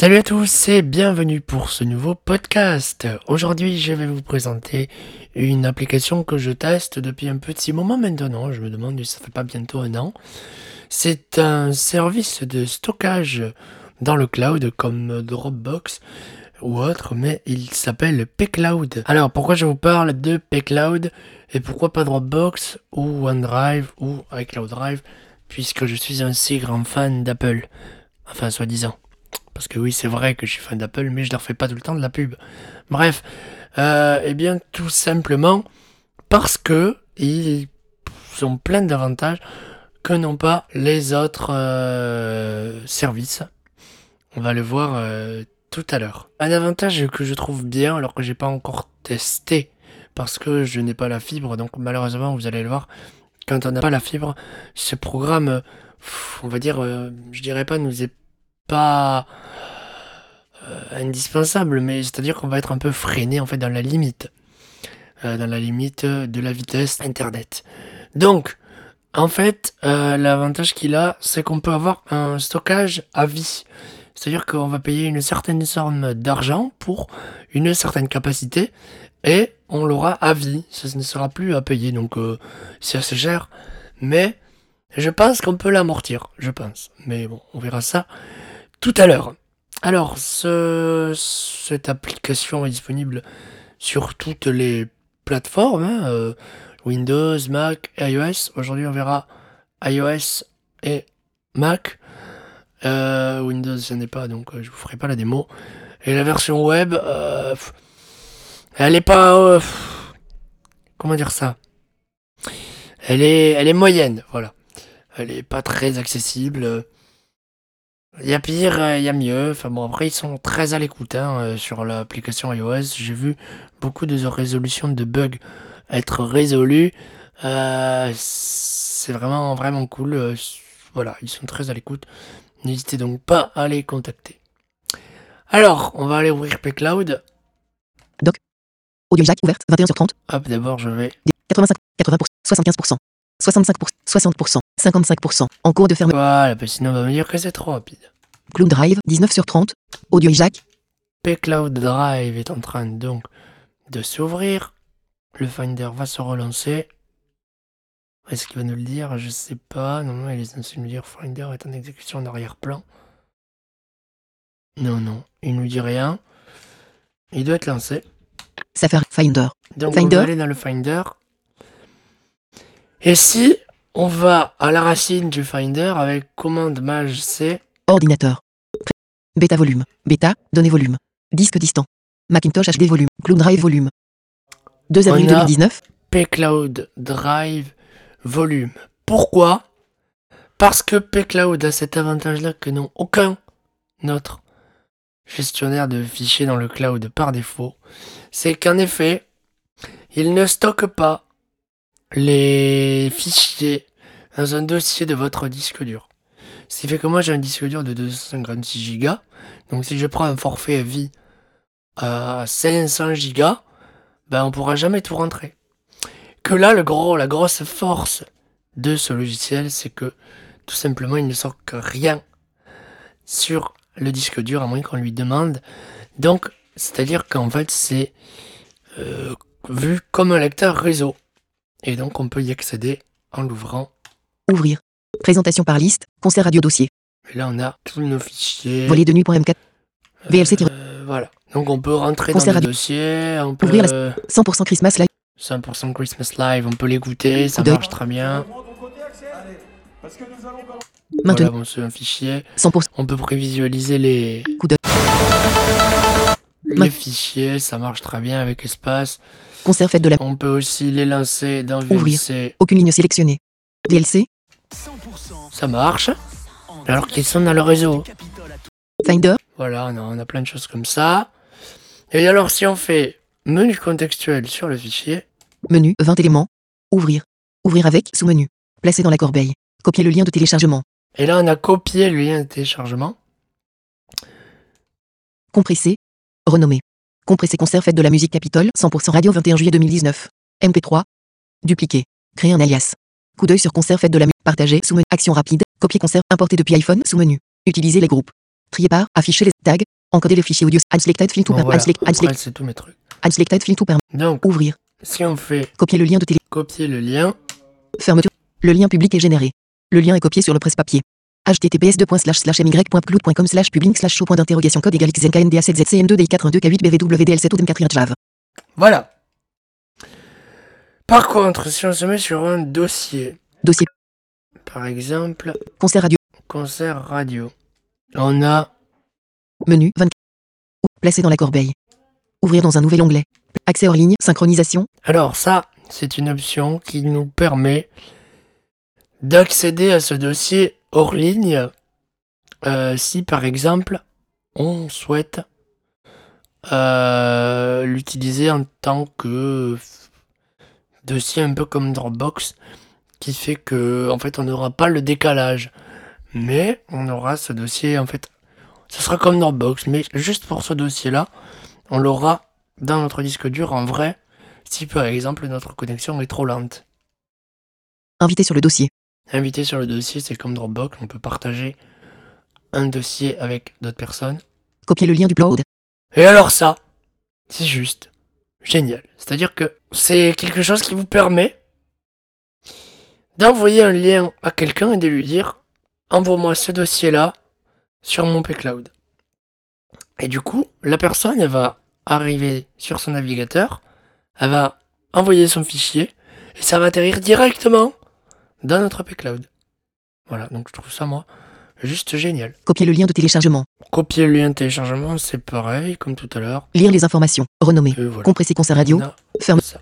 Salut à tous et bienvenue pour ce nouveau podcast. Aujourd'hui, je vais vous présenter une application que je teste depuis un petit moment maintenant. Je me demande si ça fait pas bientôt un an. C'est un service de stockage dans le cloud comme Dropbox ou autre, mais il s'appelle pCloud. Alors pourquoi je vous parle de pCloud et pourquoi pas Dropbox ou OneDrive ou iCloud Drive puisque je suis un si grand fan d'Apple. Enfin, soi-disant. Parce que oui, c'est vrai que je suis fan d'Apple, mais je leur fais pas tout le temps de la pub. Bref, euh, eh bien, tout simplement parce que ils sont pleins d'avantages que n'ont pas les autres euh, services. On va le voir euh, tout à l'heure. Un avantage que je trouve bien, alors que j'ai pas encore testé, parce que je n'ai pas la fibre, donc malheureusement, vous allez le voir, quand on n'a pas la fibre, ce programme, on va dire, je dirais pas, nous est euh, indispensable, mais c'est-à-dire qu'on va être un peu freiné en fait dans la limite, euh, dans la limite de la vitesse internet. Donc, en fait, euh, l'avantage qu'il a, c'est qu'on peut avoir un stockage à vie. C'est-à-dire qu'on va payer une certaine somme d'argent pour une certaine capacité et on l'aura à vie. Ça ne sera plus à payer, donc c'est assez cher. Mais je pense qu'on peut l'amortir, je pense. Mais bon, on verra ça tout à l'heure. Alors, cette application est disponible sur toutes les plateformes, hein, euh, Windows, Mac, iOS. Aujourd'hui, on verra iOS et Mac. Euh, Windows, je n'ai pas, donc euh, je vous ferai pas la démo. Et la version web, elle est pas, comment dire ça? Elle est, elle est moyenne, voilà. Elle est pas très accessible. Il y a pire, euh, il y a mieux. Enfin bon, après, ils sont très à l'écoute hein, euh, sur l'application iOS. J'ai vu beaucoup de résolutions de bugs être résolues. Euh, c'est vraiment, vraiment cool. voilà, ils sont très à l'écoute. N'hésitez donc pas à les contacter. Alors, on va aller ouvrir pCloud. Doc. Audio jack ouverte, 21h30. Hop, d'abord, je vais. 85, 80%, 75%, 65%, 60%, 55%. En cours de fermeture. Voilà, parce sinon on va me dire que c'est trop rapide. Cloud Drive, 19 sur 30. Audio jack. Cloud Drive est en train donc de s'ouvrir. Le Finder va se relancer. Est-ce qu'il va nous le dire? Je sais pas. Non, non, il est censé nous dire Finder est en exécution en arrière-plan. Non, non, il nous dit rien. Il doit être lancé. Safari Finder. Donc Finder. on va aller dans le Finder. Et si on va à la racine du Finder avec commande maj C? Ordinateur. Beta volume. Beta, données volume. Disque distant. Macintosh HD volume. Cloud Drive volume. 2 avril 2019. pCloud Drive volume. Pourquoi? Parce que pCloud a cet avantage-là que n'ont aucun autre gestionnaire de fichiers dans le cloud par défaut. C'est qu'en effet, il ne stocke pas les fichiers dans un dossier de votre disque dur. Ce qui fait que moi j'ai un disque dur de 256 Go. Donc si je prends un forfait à vie à 500 Go, ben on pourra jamais tout rentrer. Que là, le gros, la grosse force de ce logiciel, c'est que tout simplement il ne sort que rien sur le disque dur à moins qu'on lui demande. Donc, c'est-à-dire qu'en fait c'est euh, vu comme un lecteur réseau. Et donc on peut y accéder en l'ouvrant. Ouvrir. Présentation par liste. Concert radio dossier. Et là on a tous nos fichiers. Volet de nuit.m4. VLC. Euh, voilà. Donc on peut rentrer dans le dossier. On peut, Ouvrir la 100% Christmas Live. 100% Christmas Live. On peut l'écouter. Ça marche très bien. Maintenant. Voilà, bon, un fichier. 100%. On peut prévisualiser les. Coup de... Les fichiers, ça marche très bien avec espace. Concert fait de la. On peut aussi les lancer dans VLC. Ouvrir. Aucune ligne sélectionnée. VLC. Ça marche. Alors qu'ils sont dans le réseau. Finder. Voilà, on a, on a plein de choses comme ça. Et alors, si on fait menu contextuel sur le fichier. Menu, 20 éléments. Ouvrir. Ouvrir avec, sous-menu. Placer dans la corbeille. Copier le lien de téléchargement. Et là, on a copié le lien de téléchargement. Compresser. Renommer. Compresser concert fait de la musique Capitole 100% radio 21 juillet 2019. MP3. Dupliquer. Créer un alias. Coup d'œil sur concert fait de la musique. Partager sous menu. Action rapide. Copier concert importé depuis iPhone sous menu. Utiliser les groupes. Trier par, afficher les tags, encoder les fichiers audio, add selected field to Bon, voilà. c'est tous mes trucs. to per, Donc, ouvrir, si on fait copier le lien de télé, copier le lien, fermeture. Le lien public est généré. Le lien est copié sur le presse-papier. Https my.cloud.com slash public slash show point d'interrogation code égal xnknda 7 zcm 2 d 4 k 8 bvdl 7 odm 4 jav voilà. Par contre, si on se met sur un dossier, Dossier. Par exemple, concert radio. Concert radio, on a. Menu 24 placé dans la corbeille. Ouvrir dans un nouvel onglet. Accès hors ligne, synchronisation, Alors ça, c'est une option qui nous permet d'accéder à ce dossier hors ligne euh, si par exemple on souhaite euh, l'utiliser en tant que dossier un peu comme Dropbox qui fait que en fait on n'aura pas le décalage mais on aura ce dossier en fait ce sera comme Dropbox mais juste pour ce dossier là on l'aura dans notre disque dur en vrai si par exemple notre connexion est trop lente. invité sur le dossier. Invité sur le dossier, c'est comme Dropbox, on peut partager un dossier avec d'autres personnes. Copier le lien du upload. Et alors ça, c'est juste génial. C'est-à-dire que c'est quelque chose qui vous permet d'envoyer un lien à quelqu'un et de lui dire envoie-moi ce dossier-là sur mon P-Cloud. Et du coup, la personne, elle va arriver sur son navigateur, elle va envoyer son fichier et ça va atterrir directement dans notre P-Cloud. Voilà, donc je trouve ça, moi, juste génial. Copier le lien de téléchargement. Copier le lien de téléchargement, c'est pareil, comme tout à l'heure. Lire les informations. Renommer. Voilà. Compresser concert radio. Ferme. ça.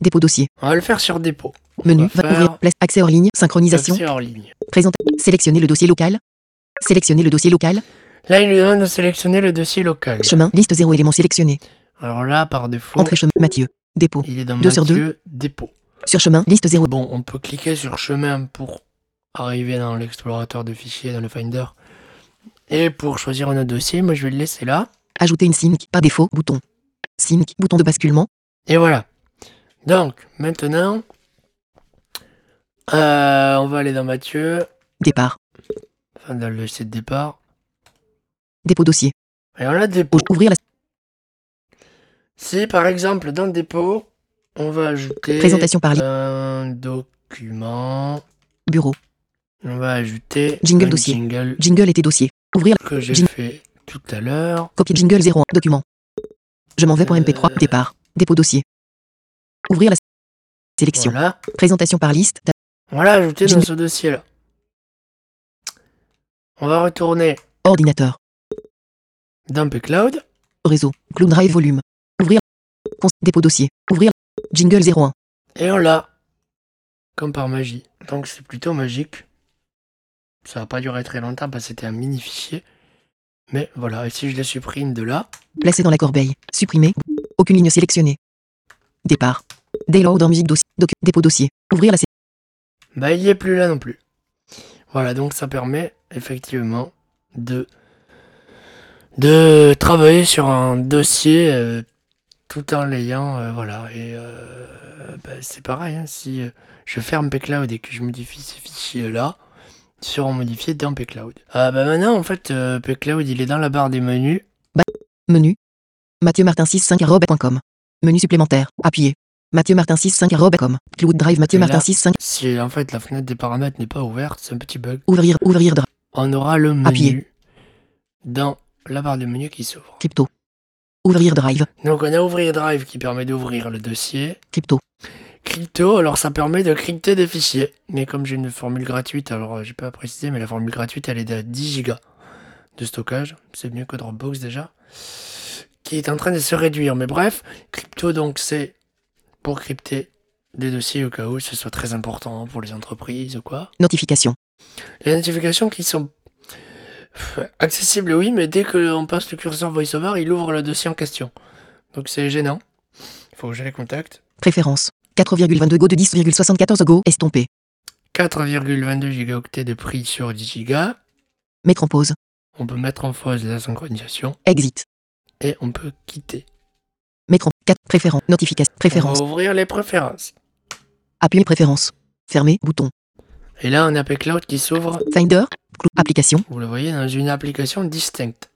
Dépôt dossier. On va le faire sur dépôt. Menu. va faire- ouvrir. Place. Accès hors ligne. Synchronisation. Accès hors ligne. Présente. Sélectionner le dossier local. Sélectionner le dossier local. Là, il nous demande de sélectionner le dossier local. Chemin. Liste 0 éléments sélectionnés. Alors là, par défaut, Entrée chemin. Mathieu. Dépôt. il est dans Deux sur Mathieu, dépôt. Sur chemin. Liste 0. Bon, on peut cliquer sur chemin pour arriver dans l'explorateur de fichiers, dans le Finder. Et pour choisir un autre dossier, moi je vais le laisser là. Ajouter une sync. Par défaut. Bouton. Sync. Bouton de basculement. Et voilà. Donc, maintenant, euh, on va aller dans Mathieu, Départ. enfin dans le dossier de départ. Dépôt dossier. Et on a dépôt. Ouvrir la Si par exemple dans dépôt, on va ajouter présentation par un document, Bureau. on va ajouter Jingle un dossier. jingle tes dossiers. Ouvrir. la- que j'ai fait tout à l'heure. Copier jingle 01. Document. Je m'en vais pour MP3. Euh. Départ. Dépôt dossier. Ouvrir la sélection. Voilà. Présentation par liste. L'a ajouté dans ce dossier-là. On va retourner Ordinateur. dans P-Cloud. Réseau. Cloud Drive volume. Ouvrir. Cons- Dépôt dossier. Ouvrir. Jingle 01. Et on l'a. Comme par magie. Donc c'est plutôt magique. Ça va pas durer très longtemps parce que c'était un mini fichier. Mais voilà, et si je les supprime de là, Placé dans la corbeille. Supprimer. Aucune ligne sélectionnée. Départ. Download en musique dossier. Docu- dépôt dossier. Ouvrir la bah il y est plus là non plus. Voilà, donc ça permet effectivement de de travailler sur un dossier euh, tout en l'ayant, euh, voilà. Et euh, bah, c'est pareil, hein, si euh, je ferme Pcloud et que je modifie ces fichiers-là, ils seront modifiés dans Pcloud. Ah bah maintenant, en fait, euh, Pcloud, il est dans la barre des menus. Menu. Mathieu Martin 65 Menu supplémentaire. Appuyé. Mathieu Martin 65 Cloud Drive Mathieu Et Martin là- 65. Si en fait la fenêtre des paramètres n'est pas ouverte, c'est un petit bug. Ouvrir. Ouvrir. Drive. On aura le menu Appuyez. dans la barre des menus qui s'ouvre. Crypto. Ouvrir Drive. Donc on a ouvrir Drive qui permet d'ouvrir le dossier. Crypto. Crypto, alors ça permet de crypter des fichiers. Mais comme j'ai une formule gratuite, alors euh, j'ai pas précisé, mais la formule gratuite elle est de 10 Go de stockage. C'est mieux que Dropbox déjà. Qui est en train de se réduire. Mais bref, crypto donc c'est pour crypter des dossiers au cas où ce soit très important pour les entreprises ou quoi. Notification. Les notifications qui sont pff, accessibles, oui, mais dès qu'on passe le curseur VoiceOver, il ouvre le dossier en question. Donc c'est gênant. Il faut les contacte. Préférence. 4,22 Go de 10,74 Go. Estompé. 4,22 gigaoctets de prix sur 10 Go. Mettre en pause. On peut mettre en pause la synchronisation Exit. et on peut quitter. Mettre en 4 préférence. Notification. Préférence. On va ouvrir les préférences. Appuyer préférence. Fermer. Bouton. Et là, on a Cloud qui s'ouvre, Finder, application, vous le voyez, dans une application distincte.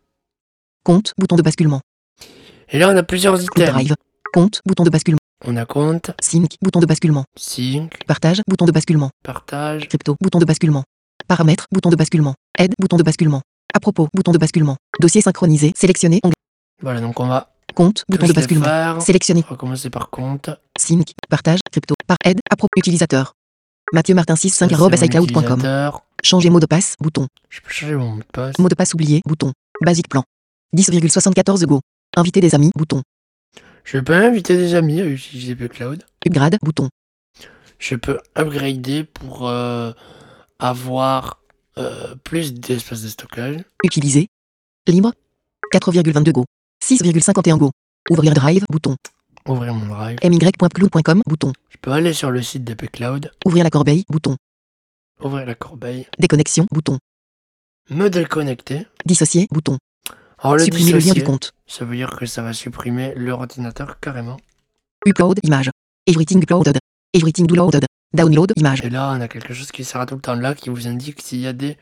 compte, bouton de basculement. Et là, on a plusieurs items. Drive, compte, bouton de basculement. On a compte, Sync, bouton de basculement. sync, Partage, bouton de basculement. partage, Crypto, bouton de basculement. Paramètres, bouton de basculement. Aide, bouton de basculement. À propos, bouton de basculement. Dossier synchronisé, sélectionné, onglet. Voilà, donc on va Compte, bouton de basculement. faire. Sélectionné, On va commencer par compte. sync, partage, crypto, par aide, à propos, utilisateur. Mathieu Martin 65 Ça, arobase c'est mon iCloud.com. utilisateur. Changer mot de passe, bouton. Je peux changer mon mot de passe. Mot de passe oublié, bouton. Basique plan. 10,74 go. Inviter des amis, bouton. Je peux inviter des amis à utiliser Cloud. Upgrade, bouton. Je peux upgrader pour euh, avoir euh, plus d'espace de stockage. Utiliser. Libre. 4,22 go. 6,51 go. Ouvrir drive, bouton. Ouvrir mon drive. my.cloud.com, bouton. Je peux aller sur le site d'EP Cloud. Ouvrir la corbeille, bouton. Ouvrir la corbeille. Déconnexion, bouton. Me déconnecter. Dissocier, bouton. Alors le Supprimer le lien dissocier, du compte. ça veut dire que ça va supprimer l'ordinateur carrément. Upload, image. Everything uploaded. Everything downloaded. Download, image. Et là, on a quelque chose qui sera tout le temps là, qui vous indique s'il y a des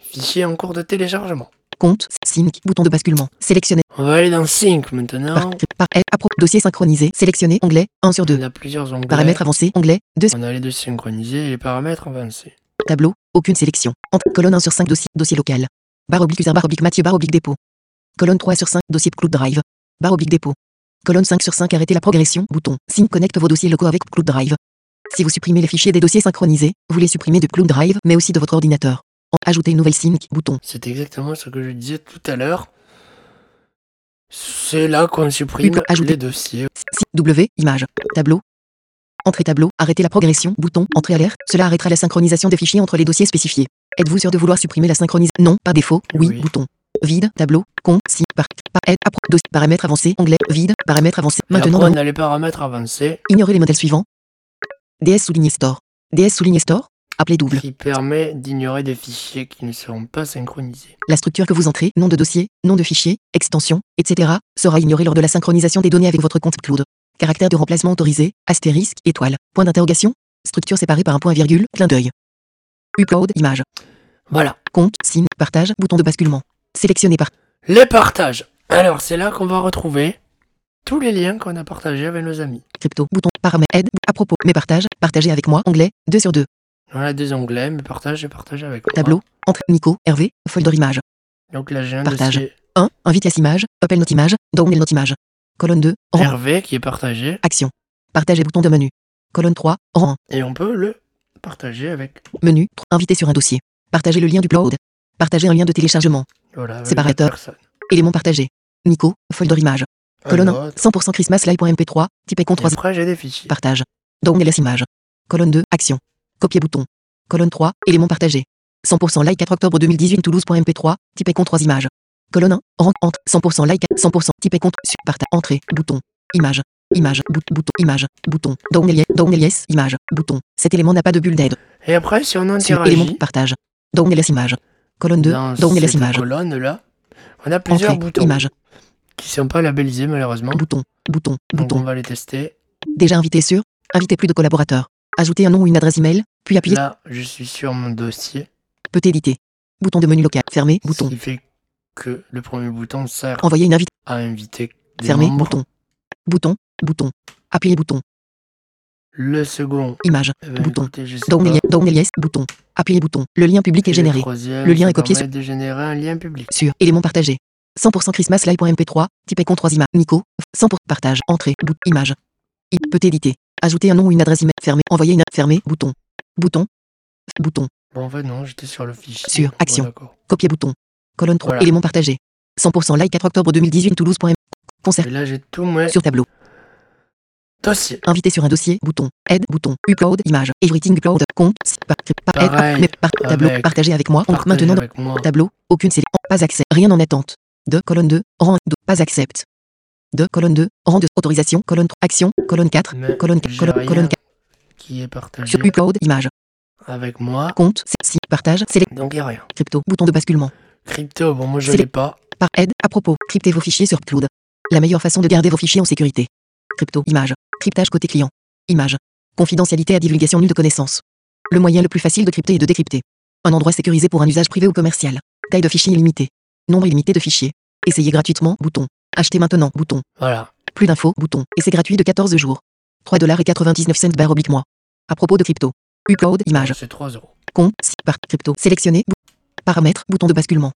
fichiers en cours de téléchargement. Compte, sync, bouton de basculement. Sélectionner. On va aller dans Sync Par, maintenant. par, à propos, dossier synchronisé. Sélectionner, onglet, 1 sur 2. On a plusieurs onglets. Paramètres avancés, onglet, 2 On a les deux synchronisés et les paramètres avancés. Tableau, aucune sélection. Entre, colonne 1 sur 5, dossier, dossier local. Barre oblique user, barre oblique Mathieu, barre oblique dépôt. Colonne 3 sur 5, dossier Cloud Drive. Barre oblique dépôt. Colonne 5 sur 5, arrêtez la progression, bouton. Sync connecte vos dossiers locaux avec Cloud Drive. Si vous supprimez les fichiers des dossiers synchronisés, vous les supprimez de Cloud Drive, mais aussi de votre ordinateur. Ajouter une nouvelle sync, bouton. C'est exactement ce que je disais tout à l'heure. C'est là qu'on supprime ajouter. les dossiers. Si, W, image, tableau. Entrée tableau, arrêtez la progression, bouton, entrée alerte, cela arrêtera la synchronisation des fichiers entre les dossiers spécifiés. Êtes-vous sûr de vouloir supprimer la synchronisation Non, par défaut, oui, Oui. bouton. Vide, tableau, compte, si, par, par, appro, dossier, paramètres avancés, onglet, vide, paramètres avancés. Maintenant, on a les paramètres avancés ignorez les modèles suivants. DS souligné store. DS souligné store, appelé double. qui permet d'ignorer des fichiers qui ne seront pas synchronisés. La structure que vous entrez, nom de dossier, nom de fichier, extension, etc., sera ignorée lors de la synchronisation des données avec votre compte cloud. Caractère de remplacement autorisé, astérisque, étoile, point d'interrogation, structure séparée par un point virgule, clin d'œil. Upload, image, Voilà. compte, signe, partage, bouton de basculement. Sélectionné par Les partages. Alors, c'est là qu'on va retrouver tous les liens qu'on a partagés avec nos amis. crypto, bouton, paramètres, aide, à propos, mes partages, partagez avec moi, onglet, 2 sur 2, Voilà des onglets, mes partages et partage avec moi. tableau, entre, Nico, Hervé, folder image. Donc là, j'ai un Partage. dossier 1, invite à image, open note image, download note image. Colonne 2, rang, Hervé qui est partagé action. Partager bouton de menu. Colonne 3, rang 1. et on peut le partager avec. Menu, invité sur un dossier. Partager le lien du cloud. Partager un lien de téléchargement. Voilà, avec Séparateur. Éléments partagés. Nico, folder image. Un Colonne 1, autre. 100% Christmas Live.mp3, type Et 3, après, j'ai des fichiers. partage. Download les images. Colonne 2, action. Copier bouton. Colonne 3, éléments partagés. 100% like 4 octobre 2018 Toulouse.mp3, type icon 3 images. Colonne 1, rang, entre, 100% like, 100%, type icon, sur, partage, entrée, bouton. Image. Image, bout- bouton, image, bouton. Download yes, download yes, image, bouton. Cet élément n'a pas de bulle d'aide. Et après, si on Sur interagit élément, partage. Download les images. Colonne 2, dans download les cette images. colonne là, on a plusieurs Entrée, boutons image, qui sont pas labellisés malheureusement. bouton, bouton, Donc bouton. on va les tester. Déjà invité sur, inviter plus de collaborateurs. Ajouter un nom ou une adresse email, puis appuyer, Là, je suis sur mon dossier, peut éditer. Bouton de menu local, fermé, ce bouton. qui fait que le premier bouton sert Envoyer une invite, à inviter des fermé, membres. bouton. Bouton, bouton. Appuyer bouton, Le second, image, eh ben, Bouton. écoutez, yes, bouton. Appuyer bouton. Le lien public Et est généré. Le lien est copié permet de générer un lien public. Sur, élément partagé. 100% Christmas Live.mp3, type icon 3 images. Nico, 100% partage, entrée, bout, image. Il peut éditer. Ajouter un nom ou une adresse email, fermé, envoyer une, fermé, bouton. Bouton. Bouton. Bon, en fait, non, j'étais sur le fichier. Sur, action. Copier bouton. Colonne 3. Voilà. Élément partagé. 100% like 4 octobre 2018 Toulouse. Concert Et là, j'ai tout mon sur tableau. dossier. Invité sur un dossier. Bouton. Aide. Bouton. Upload. Image. Everything upload. Compte. si- Par, par, aide, Pareil, mais par, tableau. avec Partager avec moi. Maintenant avec moi. tableau. Aucune sélection. Pas accès. Rien en attente. 2. Colonne 2. Rang 2. Pas accepte. 2. Colonne 2. Rang 2. Autorisation. Colonne 3. Action. Colonne 4. Mais Colonne, colonne, colonne 4. qui est partagé Sur upload. Image. avec moi. Compte. Si. Partage. Select. Donc, il n'y a rien. Crypto. Bouton de basculement. Crypto, bon, moi, je l'ai pas. Par aide, à propos, cryptez vos fichiers sur Cloud. La meilleure façon de garder vos fichiers en sécurité. Crypto, image. Cryptage côté client. Image. Confidentialité à divulgation nulle de connaissances. Le moyen le plus facile de crypter et de décrypter. Un endroit sécurisé pour un usage privé ou commercial. Taille de fichier illimitée. Nombre illimité de fichiers. Essayez gratuitement, bouton. Acheter maintenant, bouton. Voilà. Plus d'infos, bouton. Et c'est gratuit de 14 jours. 3 dollars et 99 cents barre oblique mois. À propos de crypto. Upload, image. C'est 3 euros. Compte, par, crypto. Sélectionner, bou- paramètres, bouton de basculement.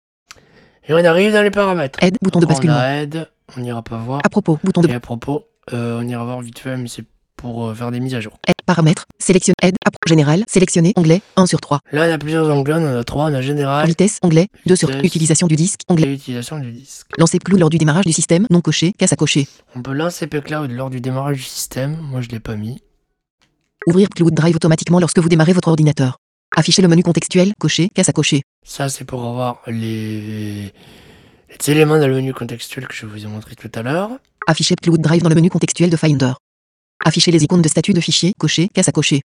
Et on arrive dans les paramètres. Aide, bouton de On basculement. a aide, on n'ira pas voir. À propos, bouton de Et à propos, euh, on ira voir vite fait, mais c'est pour euh, faire des mises à jour. paramètres, sélectionne, aide, à, général, sélectionner, onglet, 1 sur 3. Là, on a plusieurs onglets, on en a trois, on a général Vitesse, onglet, 2 sur Vitesse. utilisation du disque, et onglet. l'utilisation du disque. Lancer clou lors du démarrage du système, non coché, casse à cocher. On peut lancer pCloud lors du démarrage du système. Moi, je l'ai pas mis. Ouvrir Cloud Drive automatiquement lorsque vous démarrez votre ordinateur. Afficher le menu contextuel, cocher, casse à cocher. Ça, c'est pour avoir les... les éléments dans le menu contextuel que je vous ai montré tout à l'heure. Afficher Cloud Drive dans le menu contextuel de Finder. Afficher les icônes de statut de fichier, cocher, casse à cocher.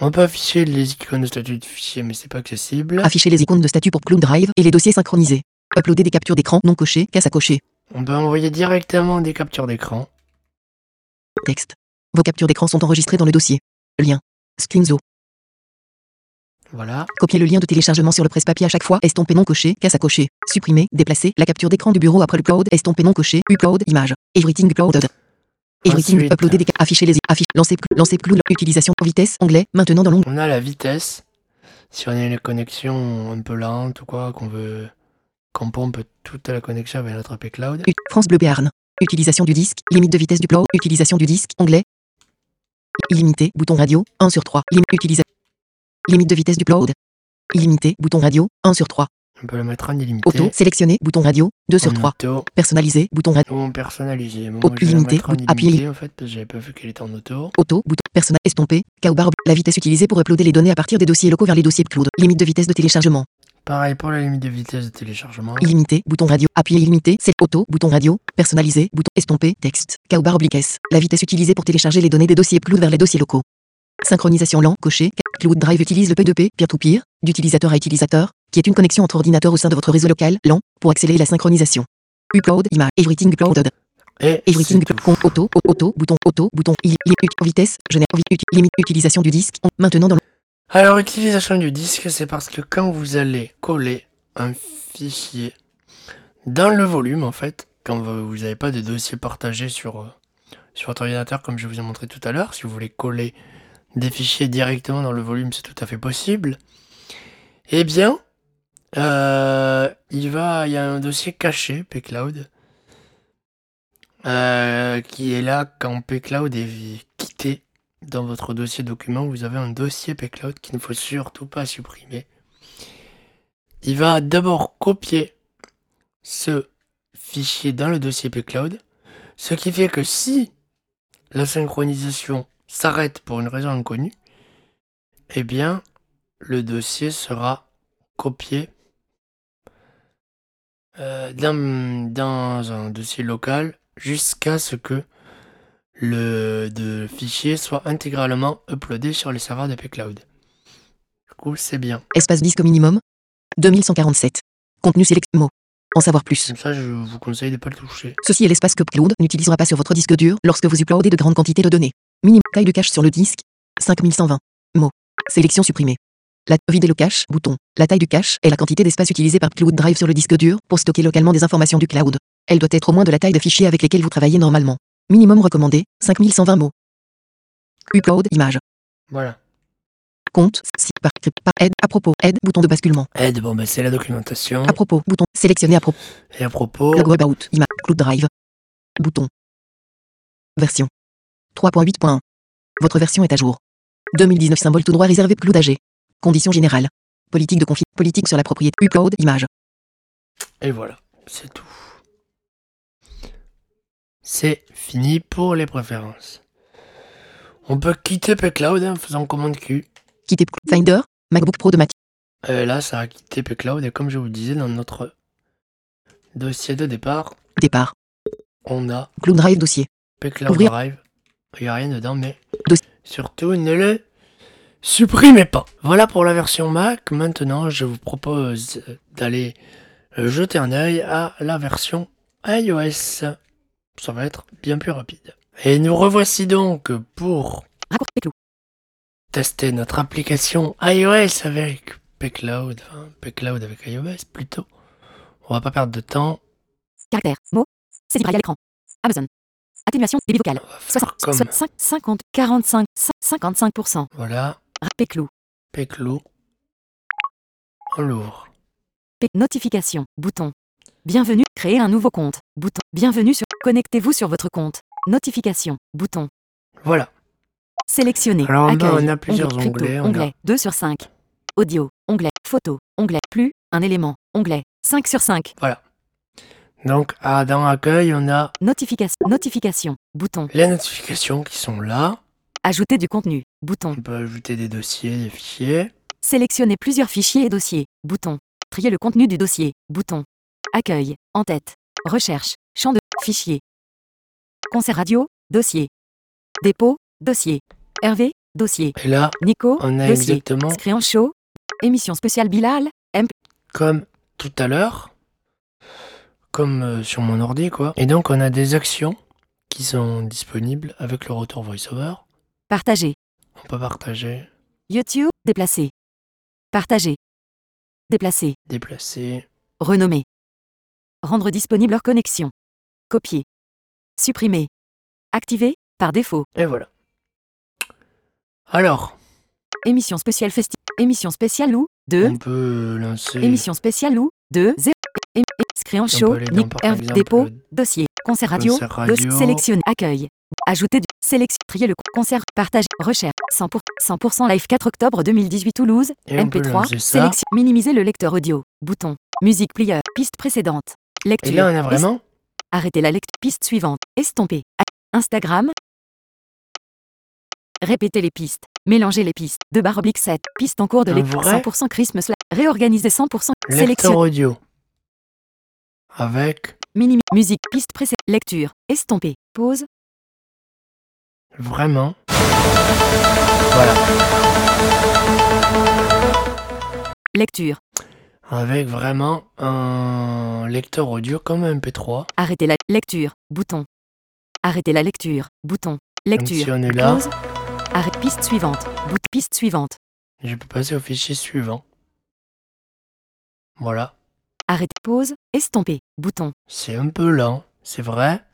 On peut afficher les icônes de statut de fichier, mais c'est pas accessible. Afficher les icônes de statut pour Cloud Drive et les dossiers synchronisés. Uploader des captures d'écran, non coché, casse à cocher. On peut envoyer directement des captures d'écran. Texte. Vos captures d'écran sont enregistrées dans le dossier. Lien. Screenzo. Voilà. Copier le lien de téléchargement sur le presse-papier à chaque fois, estomper non coché, casse à cocher. Supprimer, déplacer la capture d'écran du bureau après le upload, estomper non coché, upload, image. Everything uploaded. Everything Ensuite. uploaded, des ca- afficher les affiches, lancer, lancer clou, utilisation, vitesse, onglet, maintenant dans l'onglet. On a la vitesse. Si on a une connexion un peu lente ou quoi, qu'on veut qu'on pompe toute la connexion avec notre pCloud. U- France Bleu Béarn. Utilisation du disque, limite de vitesse du upload, utilisation du disque, onglet. Illimité, bouton radio, 1 sur 3. Lim utilisa- Limite de vitesse du upload. Illimité, bouton radio, 1 sur 3. On peut le mettre en illimité. Auto, sélectionné, bouton radio, 2 sur en 3. auto. Personnalisé, bouton radio. Personnalisé. Moi, Auto la illimité, appuyé. en fait, parce que j'avais pas vu qu'elle était en auto. Auto, bouton, personnel, estompé, K-bar, la vitesse utilisée pour uploader les données à partir des dossiers locaux vers les dossiers cloud. Limite de vitesse de téléchargement. Pareil pour la limite de vitesse de téléchargement. Illimité, bouton radio, appuyé illimité, c'est auto, bouton radio, personnalisé, bouton estompé, texte, K-bar oblique S. La vitesse utilisée pour télécharger les données des dossiers cloud vers les dossiers locaux. Synchronisation lent, coché, Cloud Drive utilise le P2P, peer-to-peer, d'utilisateur à utilisateur, qui est une connexion entre ordinateurs au sein de votre réseau local, lent, pour accélérer la synchronisation. Upload, image, everything uploaded, Et everything, con, auto, au- auto, bouton, auto, bouton, il, vitesse, génère, limite, utilisation du disque, maintenant dans le Alors, utilisation du disque, c'est parce que quand vous allez coller un fichier dans le volume, en fait, quand vous n'avez pas de dossier partagé sur, euh, sur votre ordinateur, comme je vous ai montré tout à l'heure, si vous voulez coller des fichiers directement dans le volume, c'est tout à fait possible. Eh bien, euh, il va, y a un dossier caché, pCloud, euh, qui est là quand pCloud est quitté dans votre dossier document, vous avez un dossier pCloud qu'il ne faut surtout pas supprimer. Il va d'abord copier ce fichier dans le dossier pCloud, ce qui fait que si la synchronisation s'arrête pour une raison inconnue, eh bien, le dossier sera copié euh, dans, dans un dossier local jusqu'à ce que le de fichier soit intégralement uploadé sur les serveurs de pCloud. Du coup, c'est bien. espace disque minimum, 2147. Contenu sélect, mots. En savoir plus. Comme ça, je vous conseille de ne pas le toucher. Ceci est l'espace que Cloud n'utilisera pas sur votre disque dur lorsque vous uploadez de grandes quantités de données. Minimum taille de cache sur le disque 5120 mots. Sélection supprimée. La vider le cache, bouton. La taille du cache est la quantité d'espace utilisée par Cloud Drive sur le disque dur pour stocker localement des informations du cloud. Elle doit être au moins de la taille de fichier avec lesquels vous travaillez normalement. Minimum recommandé 5120 mots. Upload image. Voilà. Compte, si, par, par, aide, à propos, aide, bouton de basculement. Aide, bon, ben, c'est la documentation. À propos, bouton, sélectionner à propos. Et à propos, Logo About, image, Cloud Drive. Bouton. Version. 3.8.1. Votre version est à jour. 2019 symbole tout droit réservé Cloud AG. Conditions générales. Politique de conflit. Politique sur la propriété. Upload, image. et voilà, c'est tout. C'est fini pour les préférences. On peut quitter pCloud en faisant commande Q. Quitter Finder. MacBook Pro de Mathieu. Euh, là, ça a quitté pCloud et comme je vous le disais dans notre dossier de départ, Départ. on a Cloud Drive dossier. pCloud Ouvrir. Drive. Il n'y a rien dedans, mais Dossier. surtout ne le supprimez pas. Voilà pour la version Mac. Maintenant, je vous propose d'aller jeter un œil à la version iOS. Ça va être bien plus rapide. Et nous revoici donc pour tester notre application iOS avec pCloud, enfin pCloud avec iOS plutôt. On va pas perdre de temps. Caractère. Mots. Saisie braille à l'écran. Amazon. Atténuation. Débit vocal. On va faire 60, comme 5, 50, 45, 55%. voilà, Péclou. pClou. On l'ouvre. Notification. Bouton. Bienvenue. Créer un nouveau compte. Bouton. Bienvenue sur. Connectez-vous sur votre compte. Notification. Bouton. Voilà. Sélectionner. Alors, on a plusieurs Onglet. Crypto. onglets, on a- Onglet. 2 sur 5. Audio. Onglet. Photo. Onglet. Plus. Un élément. Onglet. 5 sur 5. Voilà. Donc, dans Accueil, on a Notification. Notification. Bouton. les notifications qui sont là. Ajouter du contenu. Bouton. On peut ajouter des dossiers, des fichiers. Sélectionner plusieurs fichiers et dossiers. Bouton. Trier le contenu du dossier. Bouton. Accueil. En tête. Recherche. Champ de fichier. Concert radio. Dossier. Dépôt. Dossier. Hervé. Dossier. Et là, Nico. on a dossier. exactement show. Émission spéciale Bilal. comme tout à l'heure, comme euh, sur mon ordi, quoi. Et donc, on a des actions qui sont disponibles avec le retour VoiceOver. Partager. On peut partager, YouTube. Déplacer. Partager. Déplacer. déplacer. Renommer. Rendre disponible hors connexion. Copier. Supprimer. Activer. Par défaut. Et voilà. Alors, Émission spéciale festi. Émission spéciale ou 2. on peut lancer. Émission spéciale ou 2. 0. Scréan on show. Nick. Dépôt. Dossier. Concert radio. sélectionner. Accueil. Ajouter du. Sélection. Trier le concert. Partage. Recherche. 100%, 100% live 4 octobre 2018 Toulouse. Et on peut MP3. lancer ça. Sélection. Minimiser le lecteur audio. Bouton. Musique player. Piste précédente. Et Lecture. là, on a vraiment. Arrêtez la lecture. Piste suivante. Estomper. Instagram. Répétez les pistes. Mélangez les pistes. 2 barre oblique 7. Piste en cours de lecture. vrai 100% Christmas. Réorganiser 100%. Lecteur Sélection. audio. Avec. Musique. Piste précédente. Lecture. Estomper. Pause. vraiment. Voilà. Lecture. Avec vraiment un lecteur audio comme un MP3. Arrêtez la lecture. Bouton. Arrêtez la lecture. Bouton. Lecture. si on est là, Pause. Arrête. Piste suivante. Bout. Piste suivante. je peux passer au fichier suivant. Voilà. Arrête. Pause. Estomper. Bouton. C'est un peu lent, c'est vrai?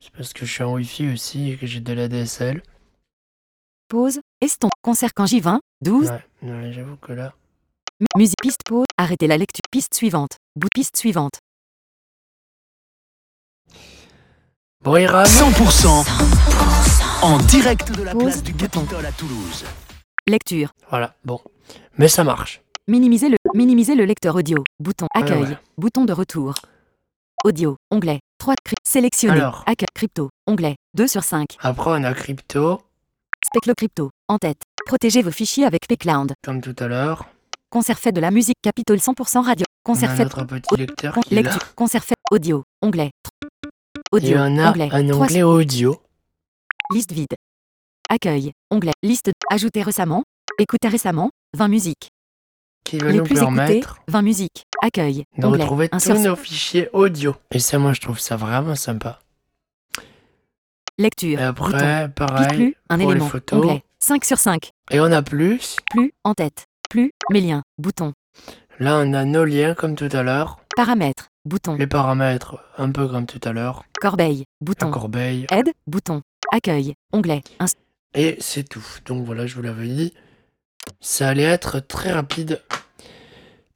C'est parce que je suis en Wi-Fi aussi et que j'ai de la DSL. Pause. Estompe. Concert Kanji 20. 12. Ouais, ouais, j'avoue que là. M- Musique. Piste. Pause. Arrêtez la lecture. Piste suivante. Bout. Piste suivante. Bon, Iram, 100% en direct de la Pause, place du. Capitole à Toulouse. Lecture. Voilà, bon. Mais ça marche. Minimiser le, minimiser le lecteur audio. Bouton. Accueil. Bouton de retour. Audio. Onglet. 3. Cryp- sélectionner. Alors. Accueil. Crypto. Onglet. 2 sur 5. Après, on a crypto, Speclo Crypto. En tête. Protégez vos fichiers avec pCloud. comme tout à l'heure. Concert fait de la musique Capitole 100% radio. On Concert a fait. notre petit lecteur qui est là. lecture. Concert fait. Audio. Onglet. Et Audio. on a onglet. un 3 onglet audio. Liste vide. Accueil. Onglet. Liste. Ajouté récemment. Écouté récemment. 20 musiques. Qui va Les nous plus écoutés. permettre 20 musiques. Accueil. de Onglet. retrouver tous nos fichiers audio. Et ça, moi, je trouve ça vraiment sympa. Lecture. Et après, pareil, plus. Un pour les élément. photos. Onglet. 5 sur 5. Et on a plus. Plus. En tête. Plus. Mes liens. Bouton. Là, on a nos liens, comme tout à l'heure. Paramètres. Bouton. Les paramètres, un peu comme tout à l'heure. Corbeille. La Bouton. corbeille. Aide. Bouton. Accueil. Onglet. Inst- Et c'est tout. Donc voilà, je vous l'avais dit. Ça allait être très rapide.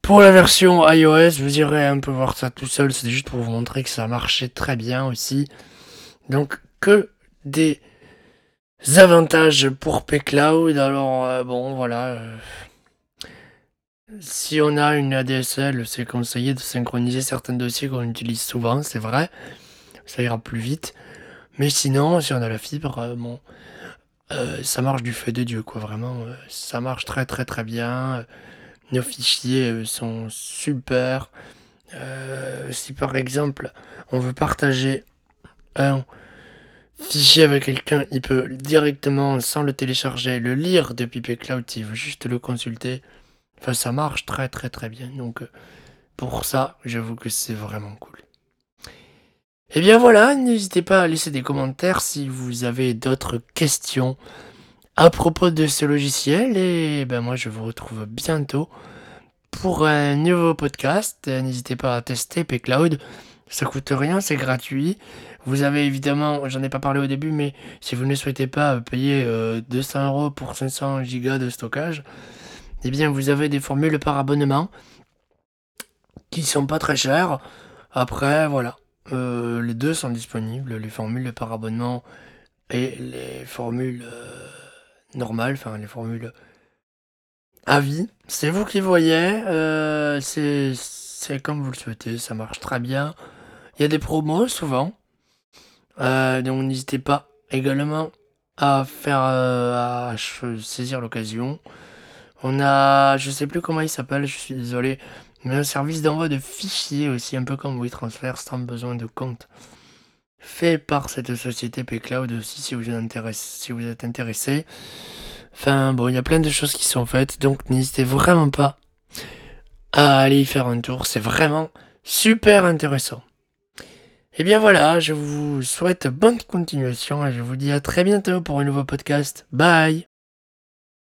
Pour la version iOS, vous irez un peu voir ça tout seul. C'est juste pour vous montrer que ça marchait très bien aussi. Donc que des avantages pour pCloud. Alors euh, bon, voilà. euh, si on a une ADSL, c'est conseillé de synchroniser certains dossiers qu'on utilise souvent, c'est vrai. Ça ira plus vite. Mais sinon, si on a la fibre, euh, bon, euh, ça marche du feu de Dieu, quoi, vraiment. euh, ça marche très très très bien. euh, nos fichiers sont super. Si par exemple, on veut partager un fichier avec quelqu'un, il peut directement, sans le télécharger, le lire depuis pCloud s'il veut juste le consulter. Enfin, ça marche très très très bien. Donc, pour ça, j'avoue que c'est vraiment cool. Et bien voilà, n'hésitez pas à laisser des commentaires si vous avez d'autres questions à propos de ce logiciel. Et ben moi, je vous retrouve bientôt pour un nouveau podcast. N'hésitez pas à tester PayCloud. Ça coûte rien, c'est gratuit. Vous avez évidemment, j'en ai pas parlé au début, mais si vous ne souhaitez pas payer 200 euros pour 500 gigas de stockage, eh bien vous avez des formules par abonnement qui sont pas très chères. Après, voilà. Euh, les deux sont disponibles, les formules par abonnement et les formules euh, normales, enfin les formules à vie. C'est vous qui voyez, euh, c'est comme vous le souhaitez, ça marche très bien. Il y a des promos souvent, donc n'hésitez pas également à faire à saisir l'occasion. On a, je sais plus comment il s'appelle, je suis désolé, mais un service d'envoi de fichiers aussi, un peu comme WeTransfer, sans besoin de compte. Fait par cette société PayCloud aussi, si vous, si vous êtes intéressé. Enfin, bon, il y a plein de choses qui sont faites, donc n'hésitez vraiment pas à aller y faire un tour. C'est vraiment super intéressant. Et eh bien voilà, je vous souhaite bonne continuation et je vous dis à très bientôt pour un nouveau podcast. Bye